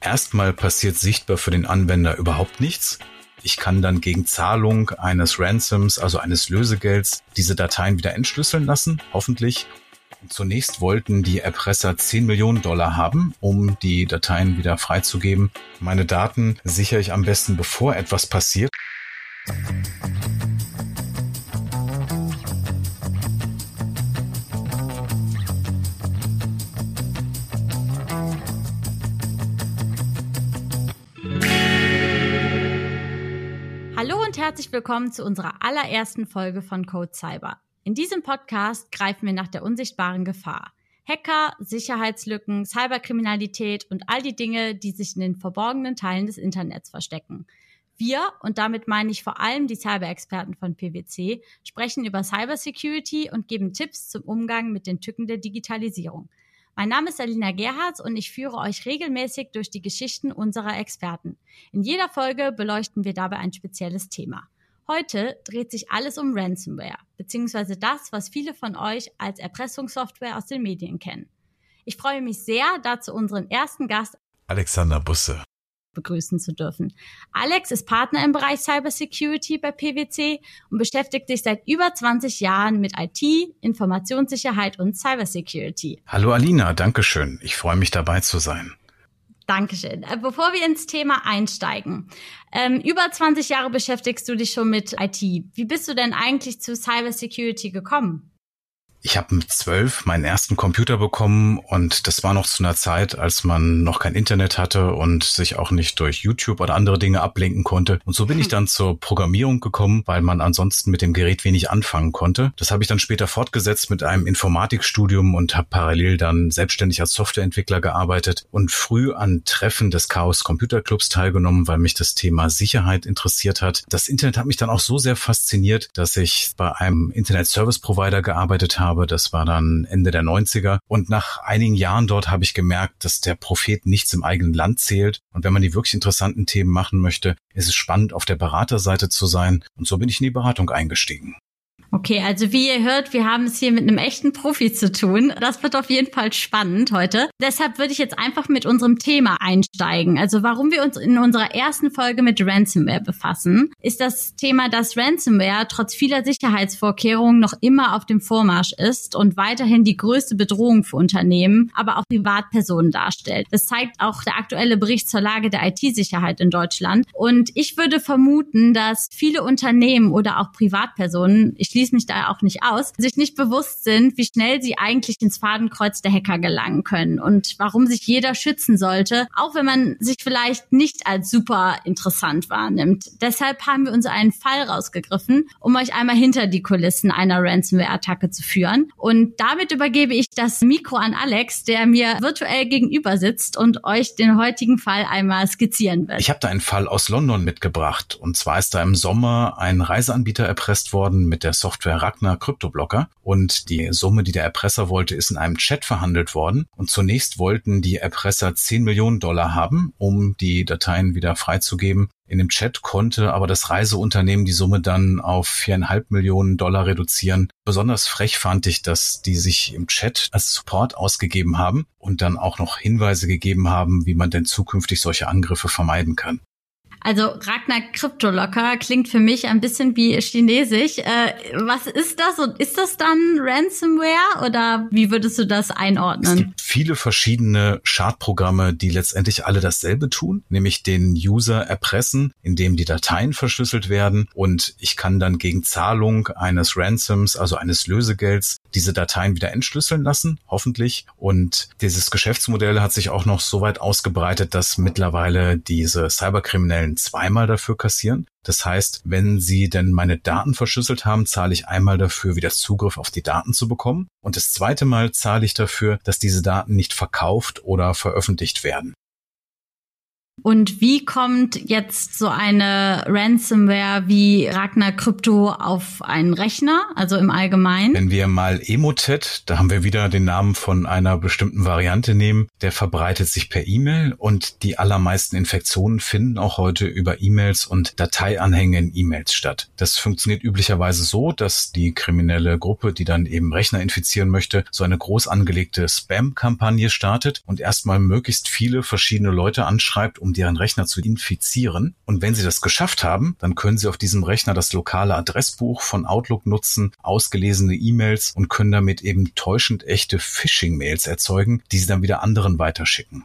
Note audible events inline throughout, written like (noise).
Erstmal passiert sichtbar für den Anwender überhaupt nichts. Ich kann dann gegen Zahlung eines Ransoms, also eines Lösegelds, diese Dateien wieder entschlüsseln lassen, hoffentlich. Zunächst wollten die Erpresser 10 Millionen Dollar haben, um die Dateien wieder freizugeben. Meine Daten sichere ich am besten, bevor etwas passiert. Hallo und herzlich willkommen zu unserer allerersten Folge von Code Cyber. In diesem Podcast greifen wir nach der unsichtbaren Gefahr. Hacker, Sicherheitslücken, Cyberkriminalität und all die Dinge, die sich in den verborgenen Teilen des Internets verstecken. Wir, und damit meine ich vor allem die Cyber-Experten von PwC, sprechen über Cybersecurity und geben Tipps zum Umgang mit den Tücken der Digitalisierung. Mein Name ist Alina Gerhards und ich führe euch regelmäßig durch die Geschichten unserer Experten. In jeder Folge beleuchten wir dabei ein spezielles Thema. Heute dreht sich alles um Ransomware, beziehungsweise das, was viele von euch als Erpressungssoftware aus den Medien kennen. Ich freue mich sehr, dazu unseren ersten Gast Alexander Busse begrüßen zu dürfen. Alex ist Partner im Bereich Cybersecurity bei PwC und beschäftigt sich seit über 20 Jahren mit IT, Informationssicherheit und Cybersecurity. Hallo Alina, danke schön. Ich freue mich dabei zu sein. Dankeschön. Äh, bevor wir ins Thema einsteigen, ähm, über 20 Jahre beschäftigst du dich schon mit IT. Wie bist du denn eigentlich zu Cybersecurity gekommen? Ich habe mit zwölf meinen ersten Computer bekommen und das war noch zu einer Zeit, als man noch kein Internet hatte und sich auch nicht durch YouTube oder andere Dinge ablenken konnte. Und so bin ich (laughs) dann zur Programmierung gekommen, weil man ansonsten mit dem Gerät wenig anfangen konnte. Das habe ich dann später fortgesetzt mit einem Informatikstudium und habe parallel dann selbstständig als Softwareentwickler gearbeitet und früh an Treffen des Chaos Computer Clubs teilgenommen, weil mich das Thema Sicherheit interessiert hat. Das Internet hat mich dann auch so sehr fasziniert, dass ich bei einem Internet Service Provider gearbeitet habe habe. Das war dann Ende der 90er. Und nach einigen Jahren dort habe ich gemerkt, dass der Prophet nichts im eigenen Land zählt. Und wenn man die wirklich interessanten Themen machen möchte, ist es spannend, auf der Beraterseite zu sein. Und so bin ich in die Beratung eingestiegen. Okay, also wie ihr hört, wir haben es hier mit einem echten Profi zu tun. Das wird auf jeden Fall spannend heute. Deshalb würde ich jetzt einfach mit unserem Thema einsteigen. Also warum wir uns in unserer ersten Folge mit Ransomware befassen, ist das Thema, dass Ransomware trotz vieler Sicherheitsvorkehrungen noch immer auf dem Vormarsch ist und weiterhin die größte Bedrohung für Unternehmen, aber auch Privatpersonen darstellt. Das zeigt auch der aktuelle Bericht zur Lage der IT-Sicherheit in Deutschland. Und ich würde vermuten, dass viele Unternehmen oder auch Privatpersonen, ich schließe mich da auch nicht aus, sich nicht bewusst sind, wie schnell sie eigentlich ins Fadenkreuz der Hacker gelangen können und warum sich jeder schützen sollte, auch wenn man sich vielleicht nicht als super interessant wahrnimmt. Deshalb haben wir uns einen Fall rausgegriffen, um euch einmal hinter die Kulissen einer Ransomware-Attacke zu führen. Und damit übergebe ich das Mikro an Alex, der mir virtuell gegenüber sitzt und euch den heutigen Fall einmal skizzieren wird. Ich habe da einen Fall aus London mitgebracht. Und zwar ist da im Sommer ein Reiseanbieter erpresst worden mit der Software Software Ragnar Kryptoblocker und die Summe, die der Erpresser wollte, ist in einem Chat verhandelt worden und zunächst wollten die Erpresser 10 Millionen Dollar haben, um die Dateien wieder freizugeben. In dem Chat konnte aber das Reiseunternehmen die Summe dann auf viereinhalb Millionen Dollar reduzieren. Besonders frech fand ich, dass die sich im Chat als Support ausgegeben haben und dann auch noch Hinweise gegeben haben, wie man denn zukünftig solche Angriffe vermeiden kann. Also Ragnar Kryptolocker klingt für mich ein bisschen wie Chinesisch. Äh, was ist das und ist das dann Ransomware oder wie würdest du das einordnen? Es gibt viele verschiedene Schadprogramme, die letztendlich alle dasselbe tun, nämlich den User erpressen, indem die Dateien verschlüsselt werden und ich kann dann gegen Zahlung eines Ransoms, also eines Lösegelds, diese Dateien wieder entschlüsseln lassen, hoffentlich. Und dieses Geschäftsmodell hat sich auch noch so weit ausgebreitet, dass mittlerweile diese Cyberkriminellen Stellen zweimal dafür kassieren. Das heißt, wenn Sie denn meine Daten verschlüsselt haben, zahle ich einmal dafür, wieder Zugriff auf die Daten zu bekommen. Und das zweite Mal zahle ich dafür, dass diese Daten nicht verkauft oder veröffentlicht werden. Und wie kommt jetzt so eine Ransomware wie Ragnar Crypto auf einen Rechner, also im Allgemeinen? Wenn wir mal Emotet, da haben wir wieder den Namen von einer bestimmten Variante nehmen, der verbreitet sich per E-Mail und die allermeisten Infektionen finden auch heute über E-Mails und Dateianhänge in E-Mails statt. Das funktioniert üblicherweise so, dass die kriminelle Gruppe, die dann eben Rechner infizieren möchte, so eine groß angelegte Spam-Kampagne startet und erstmal möglichst viele verschiedene Leute anschreibt, um deren Rechner zu infizieren. Und wenn sie das geschafft haben, dann können sie auf diesem Rechner das lokale Adressbuch von Outlook nutzen, ausgelesene E-Mails und können damit eben täuschend echte Phishing-Mails erzeugen, die sie dann wieder anderen weiterschicken.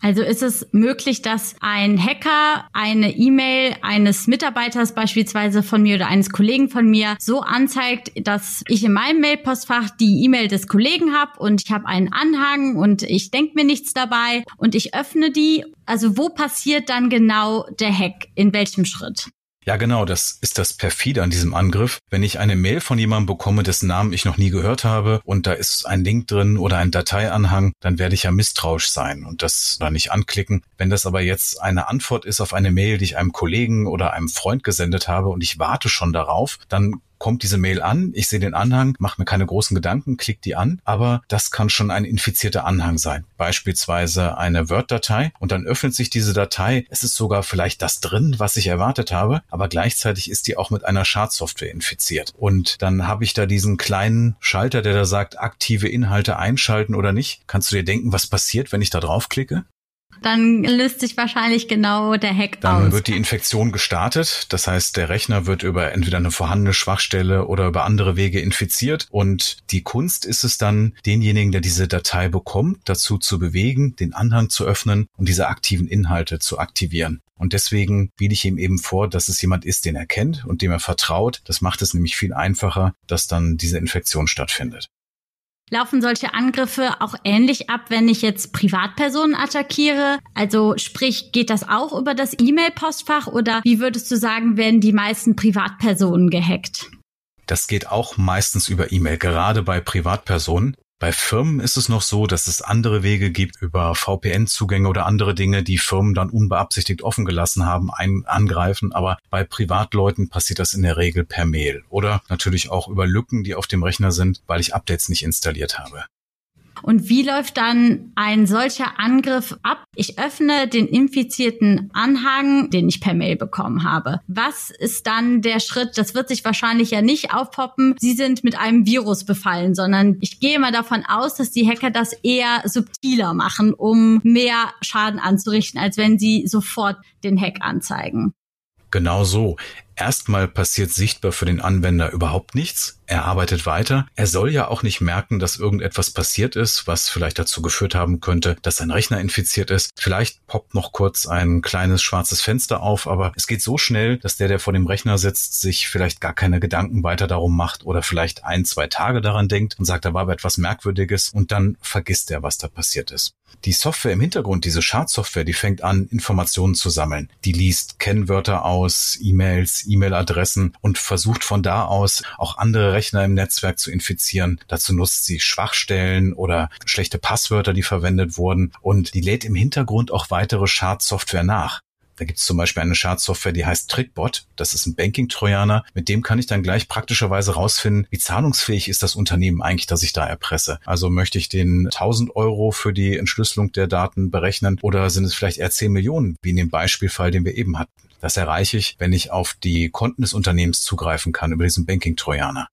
Also ist es möglich, dass ein Hacker eine E-Mail eines Mitarbeiters beispielsweise von mir oder eines Kollegen von mir so anzeigt, dass ich in meinem Mailpostfach die E-Mail des Kollegen habe und ich habe einen Anhang und ich denke mir nichts dabei und ich öffne die. Also wo passiert dann genau der Hack? In welchem Schritt? Ja, genau, das ist das perfide an diesem Angriff. Wenn ich eine Mail von jemandem bekomme, dessen Namen ich noch nie gehört habe und da ist ein Link drin oder ein Dateianhang, dann werde ich ja misstrauisch sein und das da nicht anklicken. Wenn das aber jetzt eine Antwort ist auf eine Mail, die ich einem Kollegen oder einem Freund gesendet habe und ich warte schon darauf, dann kommt diese Mail an, ich sehe den Anhang, mache mir keine großen Gedanken, klick die an, aber das kann schon ein infizierter Anhang sein. Beispielsweise eine Word-Datei und dann öffnet sich diese Datei. Es ist sogar vielleicht das drin, was ich erwartet habe, aber gleichzeitig ist die auch mit einer Schadsoftware infiziert. Und dann habe ich da diesen kleinen Schalter, der da sagt, aktive Inhalte einschalten oder nicht. Kannst du dir denken, was passiert, wenn ich da draufklicke? Dann löst sich wahrscheinlich genau der Hack dann aus. Dann wird die Infektion gestartet. Das heißt, der Rechner wird über entweder eine vorhandene Schwachstelle oder über andere Wege infiziert. Und die Kunst ist es dann, denjenigen, der diese Datei bekommt, dazu zu bewegen, den Anhang zu öffnen und diese aktiven Inhalte zu aktivieren. Und deswegen biete ich ihm eben vor, dass es jemand ist, den er kennt und dem er vertraut. Das macht es nämlich viel einfacher, dass dann diese Infektion stattfindet. Laufen solche Angriffe auch ähnlich ab, wenn ich jetzt Privatpersonen attackiere? Also sprich, geht das auch über das E-Mail-Postfach oder wie würdest du sagen, werden die meisten Privatpersonen gehackt? Das geht auch meistens über E-Mail, gerade bei Privatpersonen. Bei Firmen ist es noch so, dass es andere Wege gibt über VPN-Zugänge oder andere Dinge, die Firmen dann unbeabsichtigt offen gelassen haben, ein angreifen. Aber bei Privatleuten passiert das in der Regel per Mail oder natürlich auch über Lücken, die auf dem Rechner sind, weil ich Updates nicht installiert habe. Und wie läuft dann ein solcher Angriff ab? Ich öffne den infizierten Anhang, den ich per Mail bekommen habe. Was ist dann der Schritt? Das wird sich wahrscheinlich ja nicht aufpoppen. Sie sind mit einem Virus befallen, sondern ich gehe mal davon aus, dass die Hacker das eher subtiler machen, um mehr Schaden anzurichten, als wenn sie sofort den Hack anzeigen. Genau so. Erstmal passiert sichtbar für den Anwender überhaupt nichts. Er arbeitet weiter. Er soll ja auch nicht merken, dass irgendetwas passiert ist, was vielleicht dazu geführt haben könnte, dass sein Rechner infiziert ist. Vielleicht poppt noch kurz ein kleines schwarzes Fenster auf, aber es geht so schnell, dass der, der vor dem Rechner sitzt, sich vielleicht gar keine Gedanken weiter darum macht oder vielleicht ein, zwei Tage daran denkt und sagt, da war aber etwas Merkwürdiges und dann vergisst er, was da passiert ist. Die Software im Hintergrund, diese Schadsoftware, die fängt an, Informationen zu sammeln. Die liest Kennwörter aus, E-Mails, E-Mail-Adressen und versucht von da aus auch andere Rechner im Netzwerk zu infizieren. Dazu nutzt sie Schwachstellen oder schlechte Passwörter, die verwendet wurden und die lädt im Hintergrund auch weitere Schadsoftware nach. Da gibt es zum Beispiel eine Schadsoftware, die heißt Trickbot. Das ist ein Banking-Trojaner. Mit dem kann ich dann gleich praktischerweise rausfinden, wie zahlungsfähig ist das Unternehmen eigentlich, das ich da erpresse. Also möchte ich den 1000 Euro für die Entschlüsselung der Daten berechnen oder sind es vielleicht eher 10 Millionen, wie in dem Beispielfall, den wir eben hatten. Das erreiche ich, wenn ich auf die Konten des Unternehmens zugreifen kann über diesen Banking-Trojaner.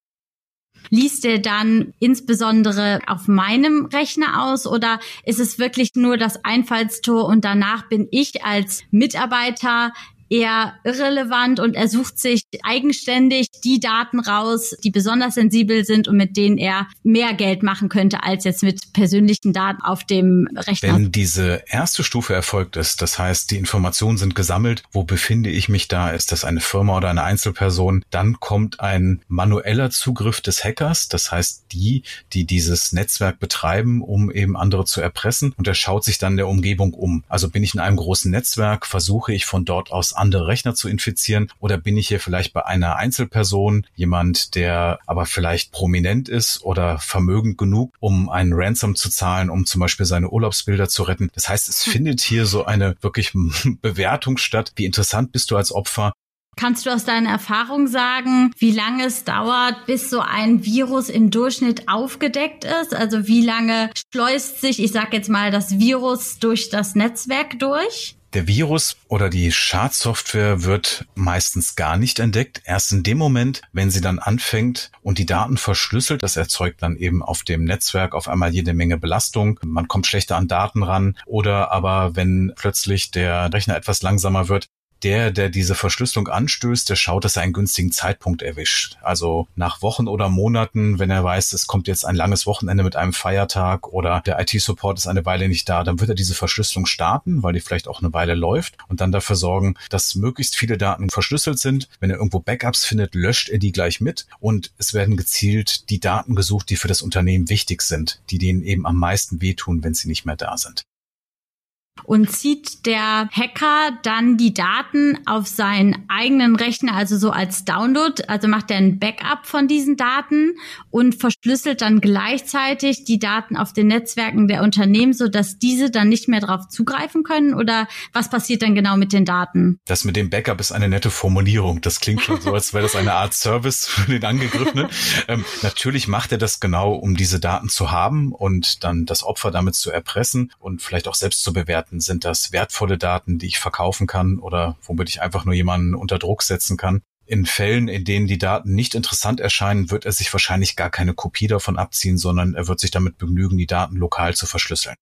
Liest der dann insbesondere auf meinem Rechner aus oder ist es wirklich nur das Einfallstor und danach bin ich als Mitarbeiter eher irrelevant und er sucht sich eigenständig die Daten raus, die besonders sensibel sind und mit denen er mehr Geld machen könnte als jetzt mit persönlichen Daten auf dem Rechner. Wenn diese erste Stufe erfolgt ist, das heißt, die Informationen sind gesammelt, wo befinde ich mich da, ist das eine Firma oder eine Einzelperson, dann kommt ein manueller Zugriff des Hackers, das heißt die, die dieses Netzwerk betreiben, um eben andere zu erpressen und er schaut sich dann der Umgebung um. Also bin ich in einem großen Netzwerk, versuche ich von dort aus andere Rechner zu infizieren? Oder bin ich hier vielleicht bei einer Einzelperson, jemand, der aber vielleicht prominent ist oder vermögend genug, um einen Ransom zu zahlen, um zum Beispiel seine Urlaubsbilder zu retten? Das heißt, es (laughs) findet hier so eine wirklich (laughs) Bewertung statt. Wie interessant bist du als Opfer? Kannst du aus deiner Erfahrung sagen, wie lange es dauert, bis so ein Virus im Durchschnitt aufgedeckt ist? Also wie lange schleust sich, ich sage jetzt mal, das Virus durch das Netzwerk durch? Der Virus oder die Schadsoftware wird meistens gar nicht entdeckt. Erst in dem Moment, wenn sie dann anfängt und die Daten verschlüsselt, das erzeugt dann eben auf dem Netzwerk auf einmal jede Menge Belastung. Man kommt schlechter an Daten ran oder aber wenn plötzlich der Rechner etwas langsamer wird, der, der diese Verschlüsselung anstößt, der schaut, dass er einen günstigen Zeitpunkt erwischt. Also nach Wochen oder Monaten, wenn er weiß, es kommt jetzt ein langes Wochenende mit einem Feiertag oder der IT-Support ist eine Weile nicht da, dann wird er diese Verschlüsselung starten, weil die vielleicht auch eine Weile läuft und dann dafür sorgen, dass möglichst viele Daten verschlüsselt sind. Wenn er irgendwo Backups findet, löscht er die gleich mit und es werden gezielt die Daten gesucht, die für das Unternehmen wichtig sind, die denen eben am meisten wehtun, wenn sie nicht mehr da sind und zieht der Hacker dann die Daten auf seinen eigenen Rechner, also so als Download, also macht er ein Backup von diesen Daten und verschlüsselt dann gleichzeitig die Daten auf den Netzwerken der Unternehmen, so dass diese dann nicht mehr darauf zugreifen können oder was passiert dann genau mit den Daten? Das mit dem Backup ist eine nette Formulierung. Das klingt schon so, als wäre das eine Art Service für den Angegriffenen. ähm, natürlich macht er das genau, um diese Daten zu haben und dann das Opfer damit zu erpressen und vielleicht auch selbst zu bewerten Daten? Sind das wertvolle Daten, die ich verkaufen kann oder womit ich einfach nur jemanden unter Druck setzen kann? In Fällen, in denen die Daten nicht interessant erscheinen, wird er sich wahrscheinlich gar keine Kopie davon abziehen, sondern er wird sich damit begnügen, die Daten lokal zu verschlüsseln.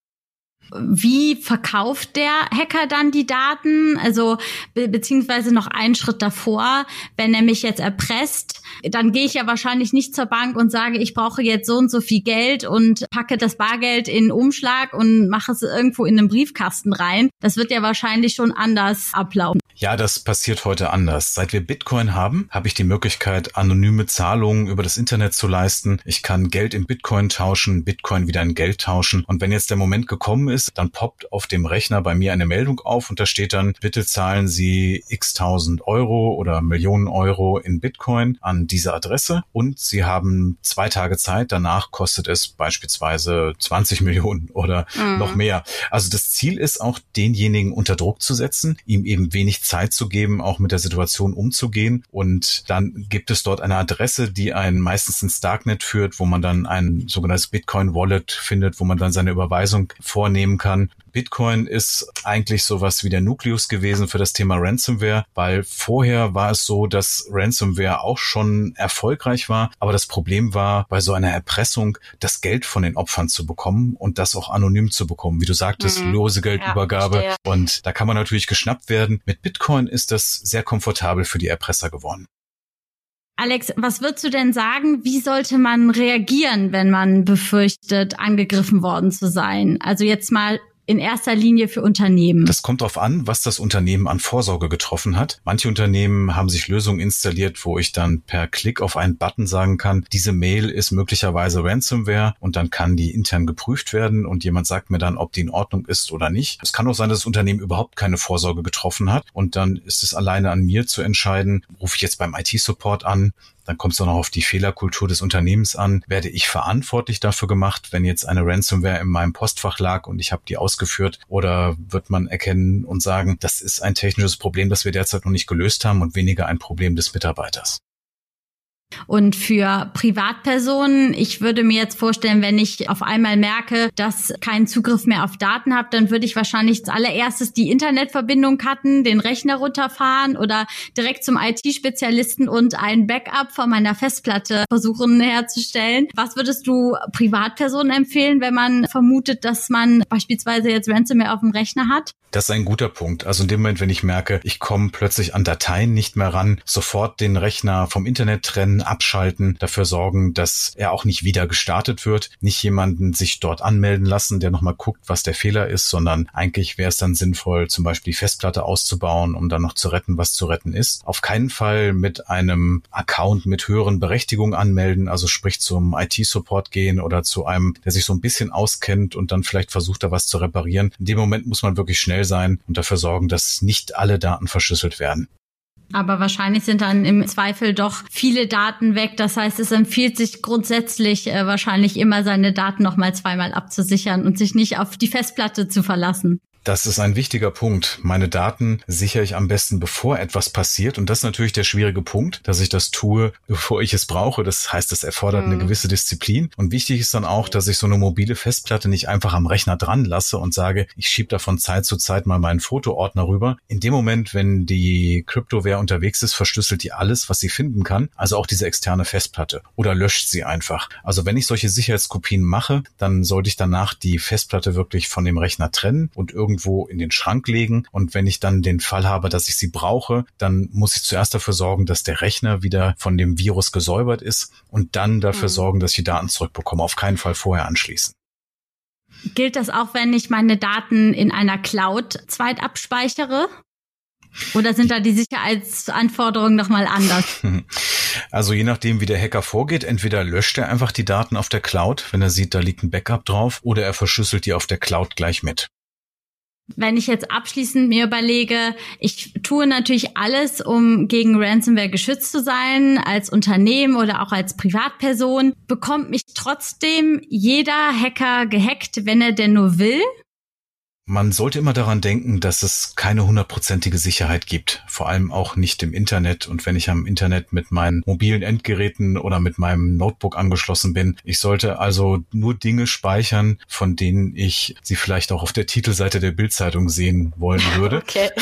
Wie verkauft der Hacker dann die Daten? Also be beziehungsweise noch einen Schritt davor, wenn er mich jetzt erpresst, dann gehe ich ja wahrscheinlich nicht zur Bank und sage, ich brauche jetzt so und so viel Geld und packe das Bargeld in Umschlag und mache es irgendwo in einen Briefkasten rein. Das wird ja wahrscheinlich schon anders ablaufen. Ja, das passiert heute anders. Seit wir Bitcoin haben, habe ich die Möglichkeit, anonyme Zahlungen über das Internet zu leisten. Ich kann Geld in Bitcoin tauschen, Bitcoin wieder in Geld tauschen. Und wenn jetzt der Moment gekommen ist, dann poppt auf dem Rechner bei mir eine Meldung auf und da steht dann, bitte zahlen Sie x tausend Euro oder Millionen Euro in Bitcoin an diese Adresse und Sie haben zwei Tage Zeit. Danach kostet es beispielsweise 20 Millionen oder mhm. noch mehr. Also das Ziel ist auch, denjenigen unter Druck zu setzen, ihm eben wenig Zeit zu geben, auch mit der Situation umzugehen. Und dann gibt es dort eine Adresse, die einen meistens ins Darknet führt, wo man dann ein sogenanntes Bitcoin Wallet findet, wo man dann seine Überweisung vornehmen kann. Bitcoin ist eigentlich sowas wie der Nukleus gewesen für das Thema Ransomware, weil vorher war es so, dass Ransomware auch schon erfolgreich war, aber das Problem war, bei so einer Erpressung das Geld von den Opfern zu bekommen und das auch anonym zu bekommen. Wie du sagtest, mhm. lose Geldübergabe. Ja, und da kann man natürlich geschnappt werden. Mit Bitcoin ist das sehr komfortabel für die Erpresser geworden. Alex, was würdest du denn sagen, wie sollte man reagieren, wenn man befürchtet, angegriffen worden zu sein? Also jetzt mal in erster Linie für Unternehmen? Das kommt darauf an, was das Unternehmen an Vorsorge getroffen hat. Manche Unternehmen haben sich Lösungen installiert, wo ich dann per Klick auf einen Button sagen kann, diese Mail ist möglicherweise Ransomware und dann kann die intern geprüft werden und jemand sagt mir dann, ob die in Ordnung ist oder nicht. Es kann auch sein, dass das Unternehmen überhaupt keine Vorsorge getroffen hat und dann ist es alleine an mir zu entscheiden, rufe ich jetzt beim IT-Support an, dann kommt es auch noch auf die Fehlerkultur des Unternehmens an. Werde ich verantwortlich dafür gemacht, wenn jetzt eine Ransomware in meinem Postfach lag und ich habe die ausgeführt? Oder wird man erkennen und sagen, das ist ein technisches Problem, das wir derzeit noch nicht gelöst haben und weniger ein Problem des Mitarbeiters? Und für Privatpersonen, ich würde mir jetzt vorstellen, wenn ich auf einmal merke, dass keinen Zugriff mehr auf Daten habe, dann würde ich wahrscheinlich als allererstes die Internetverbindung cutten, den Rechner runterfahren oder direkt zum IT-Spezialisten und ein Backup von meiner Festplatte versuchen herzustellen. Was würdest du Privatpersonen empfehlen, wenn man vermutet, dass man beispielsweise jetzt Ransomware auf dem Rechner hat? Das ist ein guter Punkt. Also in dem Moment, wenn ich merke, ich komme plötzlich an Dateien nicht mehr ran, sofort den Rechner vom Internet trennen, abschalten, dafür sorgen, dass er auch nicht wieder gestartet wird, nicht jemanden sich dort anmelden lassen, der nochmal guckt, was der Fehler ist, sondern eigentlich wäre es dann sinnvoll, zum Beispiel die Festplatte auszubauen, um dann noch zu retten, was zu retten ist. Auf keinen Fall mit einem Account mit höheren Berechtigungen anmelden, also sprich zum IT-Support gehen oder zu einem, der sich so ein bisschen auskennt und dann vielleicht versucht, da was zu reparieren. In dem Moment muss man wirklich schnell sein und dafür sorgen, dass nicht alle Daten verschlüsselt werden. Aber wahrscheinlich sind dann im Zweifel doch viele Daten weg. Das heißt, es empfiehlt sich grundsätzlich äh, wahrscheinlich immer seine Daten nochmal zweimal abzusichern und sich nicht auf die Festplatte zu verlassen. Das ist ein wichtiger Punkt. Meine Daten sichere ich am besten, bevor etwas passiert. Und das ist natürlich der schwierige Punkt, dass ich das tue, bevor ich es brauche. Das heißt, es erfordert mhm. eine gewisse Disziplin. Und wichtig ist dann auch, dass ich so eine mobile Festplatte nicht einfach am Rechner dran lasse und sage, ich schiebe da von Zeit zu Zeit mal meinen Fotoordner rüber. In dem Moment, wenn die Kryptoware unterwegs ist, verschlüsselt die alles, was sie finden kann. Also auch diese externe Festplatte. Oder löscht sie einfach. Also wenn ich solche Sicherheitskopien mache, dann sollte ich danach die Festplatte wirklich von dem Rechner trennen und irgendwie irgendwo in den Schrank legen. Und wenn ich dann den Fall habe, dass ich sie brauche, dann muss ich zuerst dafür sorgen, dass der Rechner wieder von dem Virus gesäubert ist und dann dafür mhm. sorgen, dass ich die Daten zurückbekomme. Auf keinen Fall vorher anschließen. Gilt das auch, wenn ich meine Daten in einer Cloud zweit abspeichere? Oder sind da die Sicherheitsanforderungen nochmal anders? (laughs) Also je nachdem, wie der Hacker vorgeht, entweder löscht er einfach die Daten auf der Cloud, wenn er sieht, da liegt ein Backup drauf, oder er verschlüsselt die auf der Cloud gleich mit. Wenn ich jetzt abschließend mir überlege, ich tue natürlich alles, um gegen Ransomware geschützt zu sein, als Unternehmen oder auch als Privatperson, bekommt mich trotzdem jeder Hacker gehackt, wenn er denn nur will? Man sollte immer daran denken, dass es keine hundertprozentige Sicherheit gibt, vor allem auch nicht im Internet. Und wenn ich am Internet mit meinen mobilen Endgeräten oder mit meinem Notebook angeschlossen bin, ich sollte also nur Dinge speichern, von denen ich sie vielleicht auch auf der Titelseite der Bildzeitung sehen wollen (laughs) würde. Okay. (laughs)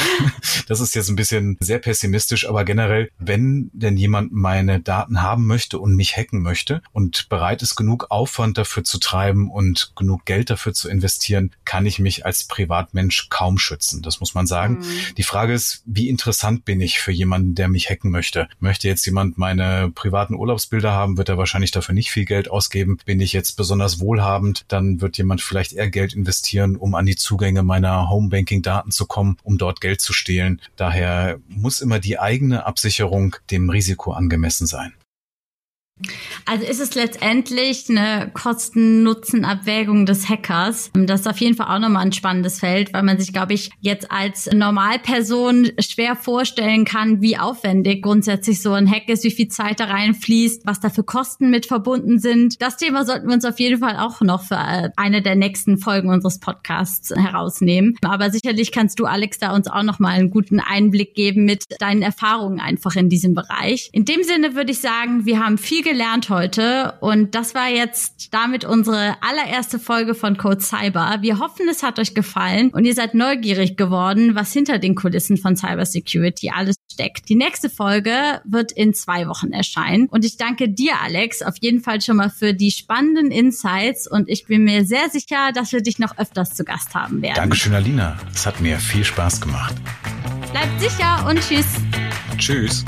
Das ist jetzt ein bisschen sehr pessimistisch, aber generell, wenn denn jemand meine Daten haben möchte und mich hacken möchte und bereit ist, genug Aufwand dafür zu treiben und genug Geld dafür zu investieren, kann ich mich als Privatmensch kaum schützen. Das muss man sagen. Mhm. Die Frage ist, wie interessant bin ich für jemanden, der mich hacken möchte? Möchte jetzt jemand meine privaten Urlaubsbilder haben, wird er wahrscheinlich dafür nicht viel Geld ausgeben. Bin ich jetzt besonders wohlhabend, dann wird jemand vielleicht eher Geld investieren, um an die Zugänge meiner Homebanking-Daten zu kommen, um dort Geld zu stehlen. Daher muss immer die eigene Absicherung dem Risiko angemessen sein. Also ist es letztendlich eine Kosten-Nutzen-Abwägung des Hackers. Das ist auf jeden Fall auch nochmal ein spannendes Feld, weil man sich, glaube ich, jetzt als Normalperson schwer vorstellen kann, wie aufwendig grundsätzlich so ein Hack ist, wie viel Zeit da reinfließt, was da für Kosten mit verbunden sind. Das Thema sollten wir uns auf jeden Fall auch noch für äh, eine der nächsten Folgen unseres Podcasts herausnehmen. Aber sicherlich kannst du, Alex, da uns auch nochmal einen guten Einblick geben mit deinen Erfahrungen einfach in diesem Bereich. In dem Sinne würde ich sagen, wir haben viel gelernt heute und das war jetzt damit unsere allererste Folge von Code Cyber. Wir hoffen, es hat euch gefallen und ihr seid neugierig geworden, was hinter den Kulissen von Cyber Security alles steckt. Die nächste Folge wird in zwei Wochen erscheinen und ich danke dir, Alex, auf jeden Fall schon mal für die spannenden Insights und ich bin mir sehr sicher, dass wir dich noch öfters zu Gast haben werden. Dankeschön, Alina. Es hat mir viel Spaß gemacht. Bleibt sicher und tschüss. Tschüss.